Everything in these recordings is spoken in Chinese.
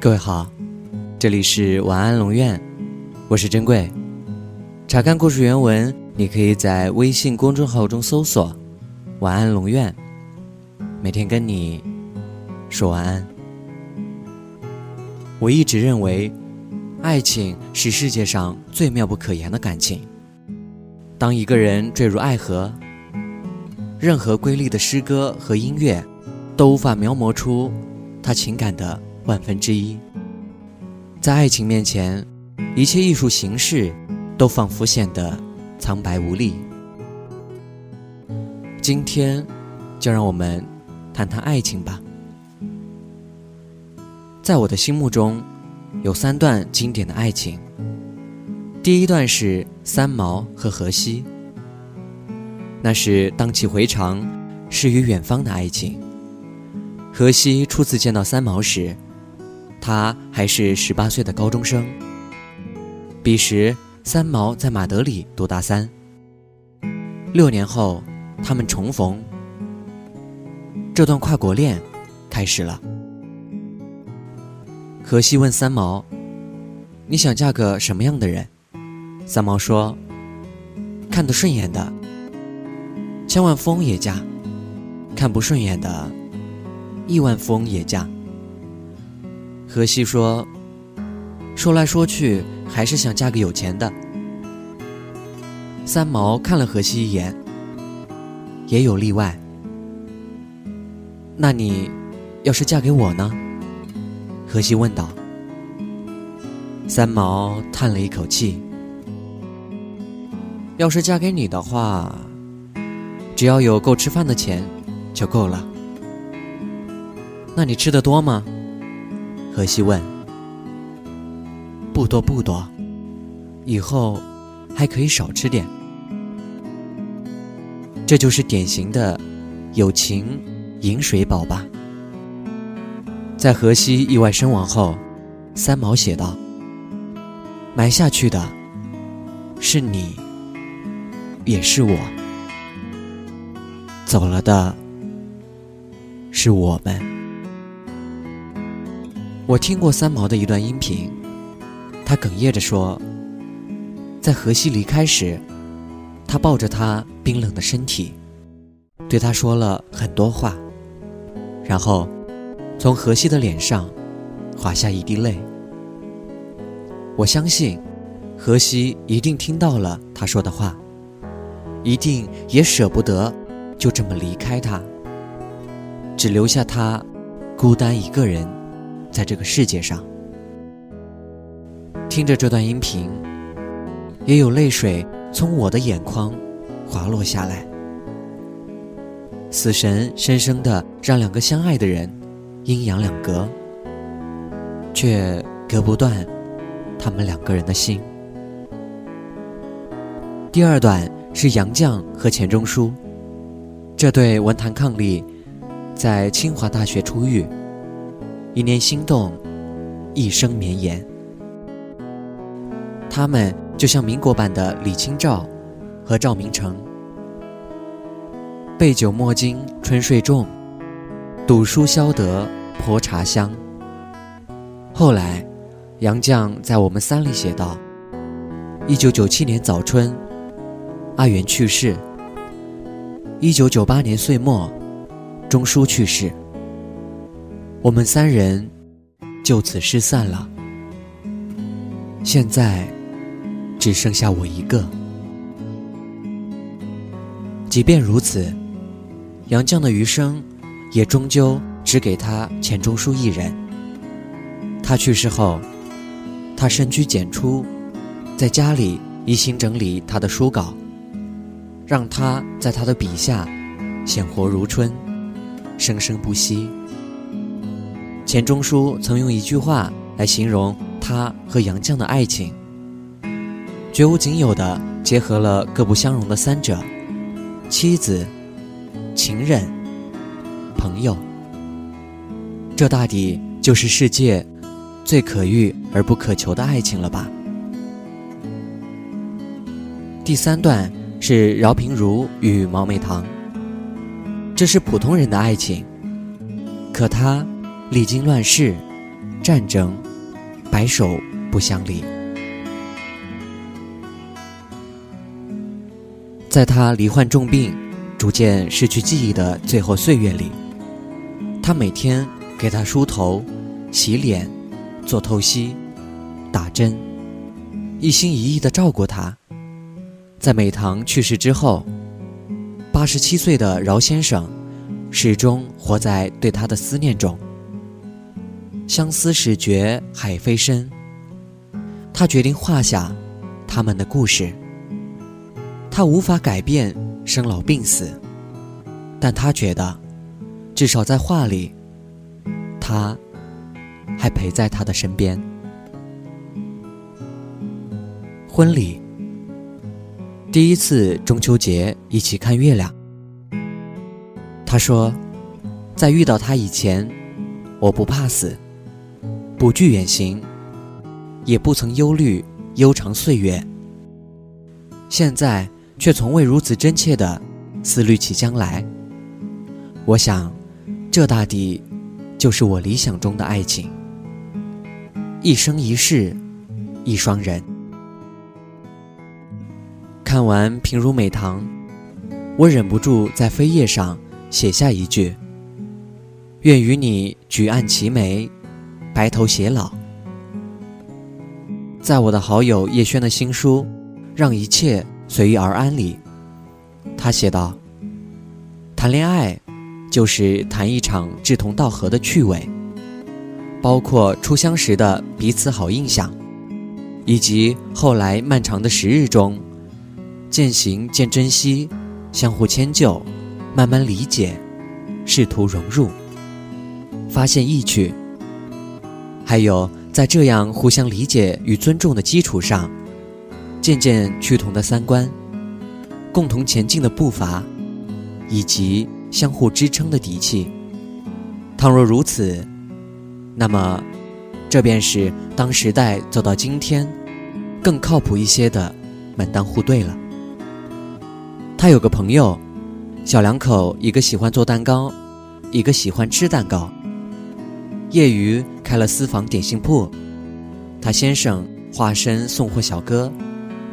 各位好，这里是晚安龙院，我是珍贵。查看故事原文，你可以在微信公众号中搜索“晚安龙院”，每天跟你说晚安。我一直认为，爱情是世界上最妙不可言的感情。当一个人坠入爱河，任何瑰丽的诗歌和音乐都无法描摹出他情感的。万分之一，在爱情面前，一切艺术形式都仿佛显得苍白无力。今天，就让我们谈谈爱情吧。在我的心目中，有三段经典的爱情。第一段是三毛和荷西，那是荡气回肠、诗与远方的爱情。荷西初次见到三毛时。他还是十八岁的高中生。彼时，三毛在马德里读大三。六年后，他们重逢。这段跨国恋开始了。荷西问三毛：“你想嫁个什么样的人？”三毛说：“看得顺眼的，千万富翁也嫁；看不顺眼的，亿万富翁也嫁。”荷西说：“说来说去，还是想嫁个有钱的。”三毛看了荷西一眼，也有例外。那你要是嫁给我呢？荷西问道。三毛叹了一口气：“要是嫁给你的话，只要有够吃饭的钱就够了。那你吃的多吗？”荷西问：“不多不多，以后还可以少吃点。”这就是典型的友情饮水饱吧。在荷西意外身亡后，三毛写道：“埋下去的是你，也是我；走了的是我们。”我听过三毛的一段音频，他哽咽着说：“在荷西离开时，他抱着他冰冷的身体，对他说了很多话，然后从荷西的脸上滑下一滴泪。我相信，荷西一定听到了他说的话，一定也舍不得就这么离开他，只留下他孤单一个人。”在这个世界上，听着这段音频，也有泪水从我的眼眶滑落下来。死神深深的让两个相爱的人阴阳两隔，却隔不断他们两个人的心。第二段是杨绛和钱钟书这对文坛伉俪，在清华大学初遇。一念心动，一生绵延。他们就像民国版的李清照和赵明诚。杯酒莫惊春睡重，赌书消得泼茶香。后来，杨绛在《我们三》里写道：一九九七年早春，阿元去世；一九九八年岁末，钟书去世。我们三人就此失散了。现在只剩下我一个。即便如此，杨绛的余生也终究只给他钱钟书一人。他去世后，他深居简出，在家里一心整理他的书稿，让他在他的笔下鲜活如春，生生不息。钱钟书曾用一句话来形容他和杨绛的爱情，绝无仅有的结合了各不相容的三者：妻子、情人、朋友。这大抵就是世界最可遇而不可求的爱情了吧？第三段是饶平如与毛美棠，这是普通人的爱情，可他。历经乱世，战争，白首不相离。在他罹患重病、逐渐失去记忆的最后岁月里，他每天给他梳头、洗脸、做透析、打针，一心一意地照顾他。在美棠去世之后，八十七岁的饶先生始终活在对他的思念中。相思始觉海非深，他决定画下他们的故事。他无法改变生老病死，但他觉得，至少在画里，他还陪在他的身边。婚礼，第一次中秋节一起看月亮。他说，在遇到他以前，我不怕死，不惧远行，也不曾忧虑悠长岁月。现在。却从未如此真切地思虑起将来。我想，这大抵就是我理想中的爱情：一生一世，一双人。看完《平如美棠》，我忍不住在扉页上写下一句：“愿与你举案齐眉，白头偕老。”在我的好友叶轩的新书《让一切》。随遇而安里，他写道：“谈恋爱，就是谈一场志同道合的趣味，包括初相识的彼此好印象，以及后来漫长的时日中，渐行渐珍惜，相互迁就，慢慢理解，试图融入，发现意趣，还有在这样互相理解与尊重的基础上。”渐渐趋同的三观，共同前进的步伐，以及相互支撑的底气。倘若如此，那么，这便是当时代走到今天，更靠谱一些的门当户对了。他有个朋友，小两口，一个喜欢做蛋糕，一个喜欢吃蛋糕，业余开了私房点心铺。他先生化身送货小哥。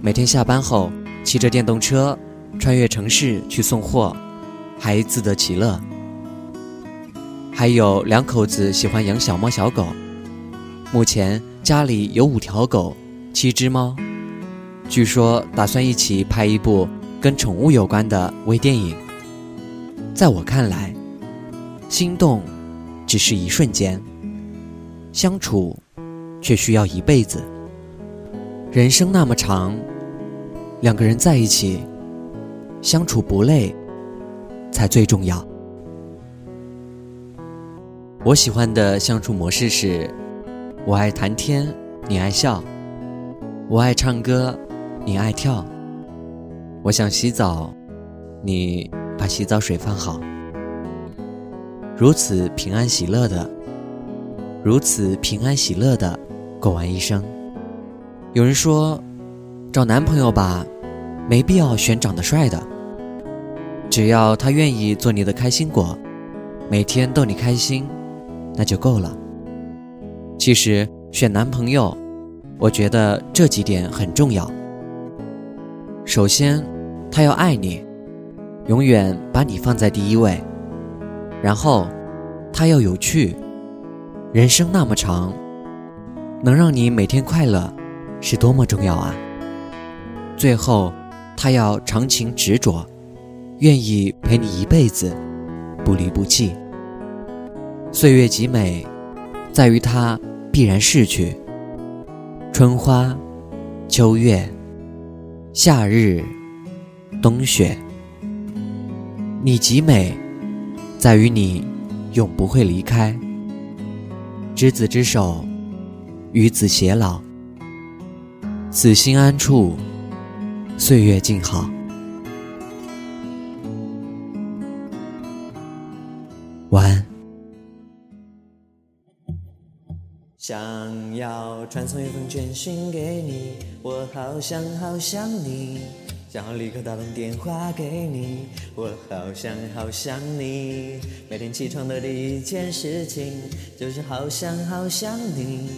每天下班后，骑着电动车穿越城市去送货，还自得其乐。还有两口子喜欢养小猫小狗，目前家里有五条狗，七只猫。据说打算一起拍一部跟宠物有关的微电影。在我看来，心动只是一瞬间，相处却需要一辈子。人生那么长。两个人在一起，相处不累，才最重要。我喜欢的相处模式是：我爱谈天，你爱笑；我爱唱歌，你爱跳；我想洗澡，你把洗澡水放好。如此平安喜乐的，如此平安喜乐的过完一生。有人说，找男朋友吧。没必要选长得帅的，只要他愿意做你的开心果，每天逗你开心，那就够了。其实选男朋友，我觉得这几点很重要。首先，他要爱你，永远把你放在第一位。然后，他要有趣，人生那么长，能让你每天快乐，是多么重要啊！最后。他要长情执着，愿意陪你一辈子，不离不弃。岁月极美，在于它必然逝去。春花、秋月、夏日、冬雪，你极美，在于你永不会离开。执子之手，与子偕老，此心安处？岁月静好，晚安。想要传送一封简讯给你，我好想好想你。想要立刻打通电话给你，我好想好想你。每天起床的第一件事情就是好想好想你。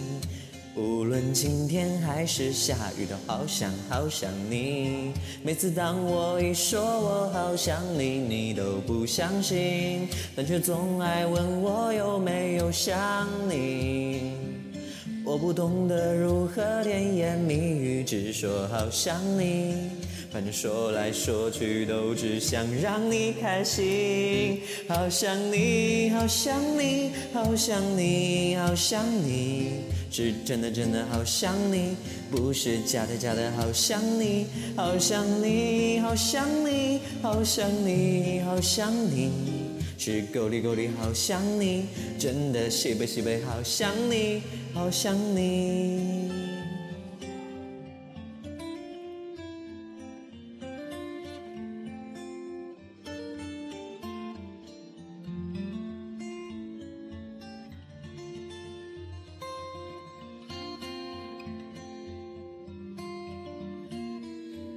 无论晴天还是下雨，都好想好想你。每次当我一说我好想你，你都不相信，但却总爱问我有没有想你。我不懂得如何甜言蜜语，只说好想你。反正说来说去都只想让你开心，好想你，好想你，好想你，好想你，是真的真的好想你，不是假的假的好想你，好想你，好想你，好想你，好想你，是够力够力好想你，真的西北西北好想你，好想你。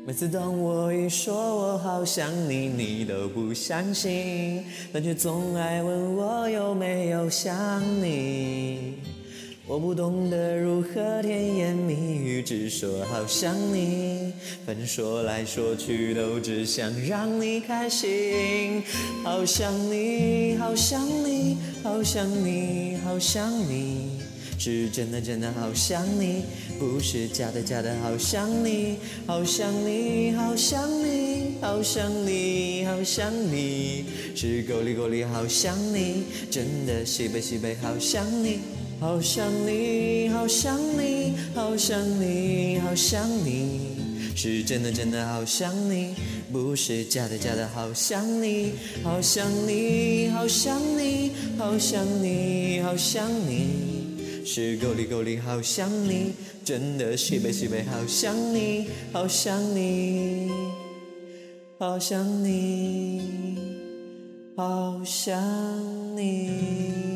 每次当我一说我好想你，你都不相信，但却总爱问我有没有想你。我不懂得如何甜言蜜语，只说好想你。反正说来说去都只想让你开心。好想你，好想你，好想你，好想你。是真的真的好想你，不是假的假的好想你，好想你，好想你，好想你，好想你，是够力够力好想你，真的西北西北好想你，好想你，好想你，好想你，好想你，是真的真的好想你，不是假的假的好想你，好想你，好想你，好想你，好想你。是够力够力，好想你，真的西北西北，好想你，好想你，好想你，好想你。